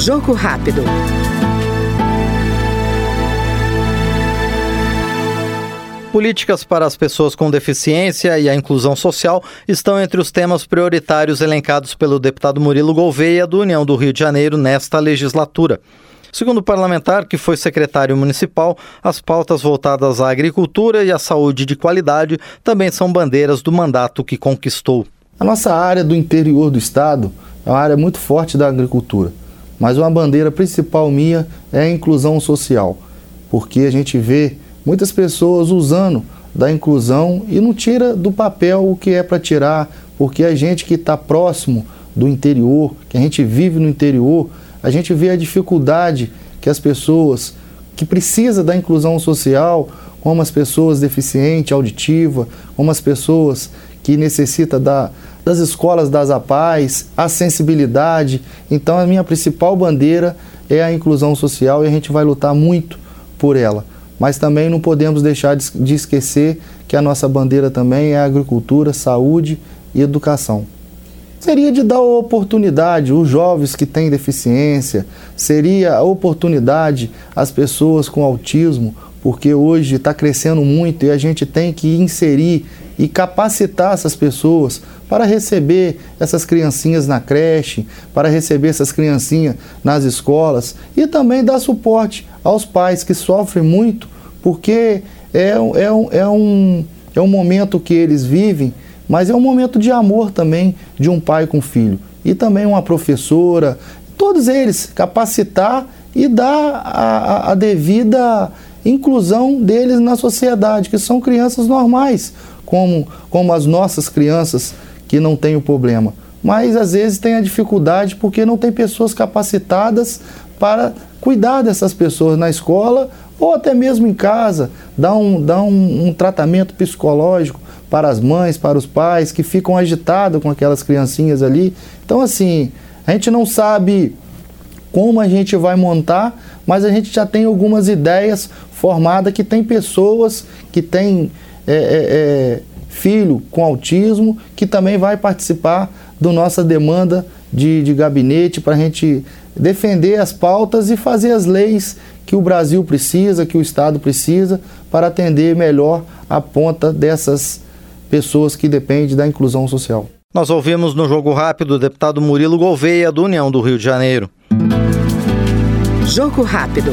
Jogo rápido. Políticas para as pessoas com deficiência e a inclusão social estão entre os temas prioritários elencados pelo deputado Murilo Gouveia, do União do Rio de Janeiro, nesta legislatura. Segundo o parlamentar, que foi secretário municipal, as pautas voltadas à agricultura e à saúde de qualidade também são bandeiras do mandato que conquistou. A nossa área do interior do estado é uma área muito forte da agricultura, mas uma bandeira principal minha é a inclusão social, porque a gente vê muitas pessoas usando da inclusão e não tira do papel o que é para tirar, porque a gente que está próximo do interior, que a gente vive no interior, a gente vê a dificuldade que as pessoas que precisa da inclusão social, como as pessoas deficientes auditiva, como as pessoas que necessita da, das escolas das APAES, a sensibilidade. Então a minha principal bandeira é a inclusão social e a gente vai lutar muito por ela mas também não podemos deixar de esquecer que a nossa bandeira também é agricultura, saúde e educação. Seria de dar a oportunidade os jovens que têm deficiência, seria a oportunidade às pessoas com autismo, porque hoje está crescendo muito e a gente tem que inserir e capacitar essas pessoas para receber essas criancinhas na creche, para receber essas criancinhas nas escolas e também dar suporte aos pais que sofrem muito, porque é, é, um, é, um, é um momento que eles vivem, mas é um momento de amor também de um pai com filho. E também uma professora, todos eles, capacitar e dar a, a devida inclusão deles na sociedade, que são crianças normais como, como as nossas crianças que não têm o problema. Mas às vezes tem a dificuldade porque não tem pessoas capacitadas para cuidar dessas pessoas na escola ou até mesmo em casa, dar um, dar um, um tratamento psicológico para as mães, para os pais que ficam agitados com aquelas criancinhas ali. Então, assim, a gente não sabe como a gente vai montar, mas a gente já tem algumas ideias formadas que tem pessoas que têm é, é, é, filho com autismo, que também vai participar da nossa demanda de, de gabinete para a gente defender as pautas e fazer as leis que o Brasil precisa, que o Estado precisa, para atender melhor a ponta dessas pessoas que dependem da inclusão social. Nós ouvimos no Jogo Rápido o deputado Murilo Gouveia, do União do Rio de Janeiro. Jogo Rápido.